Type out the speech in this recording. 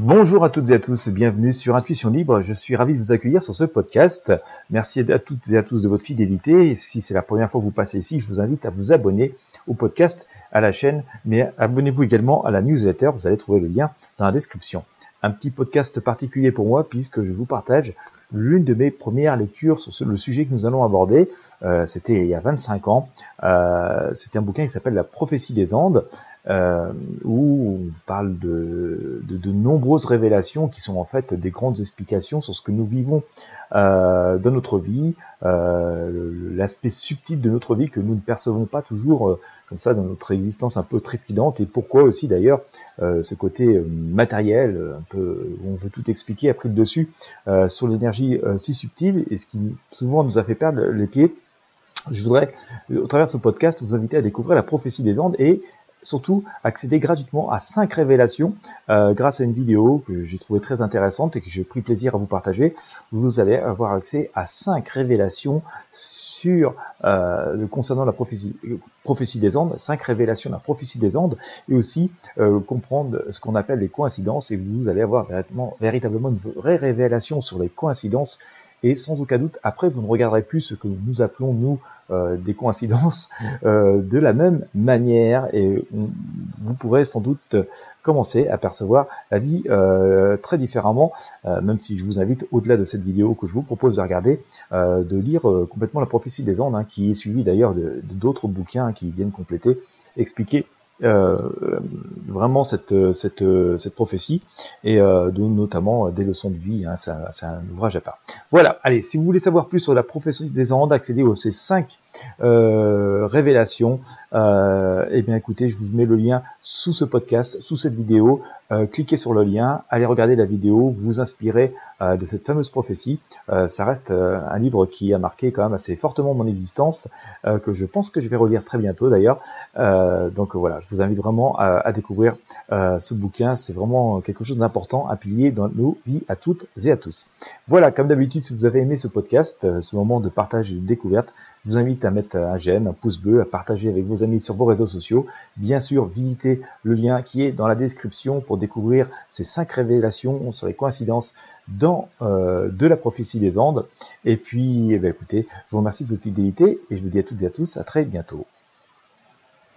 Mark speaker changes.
Speaker 1: Bonjour à toutes et à tous, bienvenue sur Intuition Libre. Je suis ravi de vous accueillir sur ce podcast. Merci à toutes et à tous de votre fidélité. Si c'est la première fois que vous passez ici, je vous invite à vous abonner au podcast, à la chaîne, mais abonnez-vous également à la newsletter. Vous allez trouver le lien dans la description. Un petit podcast particulier pour moi puisque je vous partage l'une de mes premières lectures sur le sujet que nous allons aborder. Euh, c'était il y a 25 ans. Euh, c'était un bouquin qui s'appelle La prophétie des Andes, euh, où on parle de, de, nombreuses révélations qui sont en fait des grandes explications sur ce que nous vivons euh, dans notre vie, euh, l'aspect subtil de notre vie que nous ne percevons pas toujours comme ça dans notre existence un peu trépidante, et pourquoi aussi d'ailleurs ce côté matériel, un peu, où on veut tout expliquer, a pris le dessus sur l'énergie si subtile, et ce qui souvent nous a fait perdre les pieds. Je voudrais, au travers de ce podcast, vous inviter à découvrir la prophétie des Andes et surtout accéder gratuitement à 5 révélations euh, grâce à une vidéo que j'ai trouvé très intéressante et que j'ai pris plaisir à vous partager. Vous allez avoir accès à 5 révélations euh, concernant la prophétie, des Andes, 5 révélations de la prophétie des Andes et aussi euh, comprendre ce qu'on appelle les coïncidences et vous allez avoir véritablement une vraie révélation sur les coïncidences et sans aucun doute, après, vous ne regarderez plus ce que nous appelons, nous, euh, des coïncidences euh, de la même manière, et vous pourrez sans doute commencer à percevoir la vie euh, très différemment, même si je vous invite, au-delà de cette vidéo que je vous propose de regarder, de lire complètement la prophétie des Andes, hein, qui est suivie d'ailleurs d'autres bouquins qui viennent compléter, expliquer vraiment cette, cette, cette prophétie et euh, notamment des leçons de vie. Hein, c'est un, ouvrage à part. Voilà. Allez, si vous voulez savoir plus sur la prophétie des Andes, accéder aux ces cinq euh, révélations. Euh, eh bien, écoutez, je vous mets le lien sous ce podcast, sous cette vidéo. Euh, cliquez sur le lien, allez regarder la vidéo, vous inspirez euh, de cette fameuse prophétie. Euh, ça reste un livre qui a marqué quand même assez fortement mon existence, que je pense que je vais relire très bientôt d'ailleurs. donc voilà, je vous invite vraiment à, à découvrir ce bouquin. C'est vraiment quelque chose d'important, un pilier dans nos vies à toutes et à tous. Voilà, comme d'habitude, si vous avez aimé ce podcast, ce moment de partage et de découverte, je vous invite à mettre un j'aime, un pouce bleu, à partager avec vos amis sur vos réseaux sociaux. Bien sûr, visitez le lien qui est dans la description découvrir ces cinq révélations sur les coïncidences dans euh, de la prophétie des Andes. Et puis, eh bien, écoutez, je vous remercie de votre fidélité et je vous dis à toutes et à tous à très bientôt.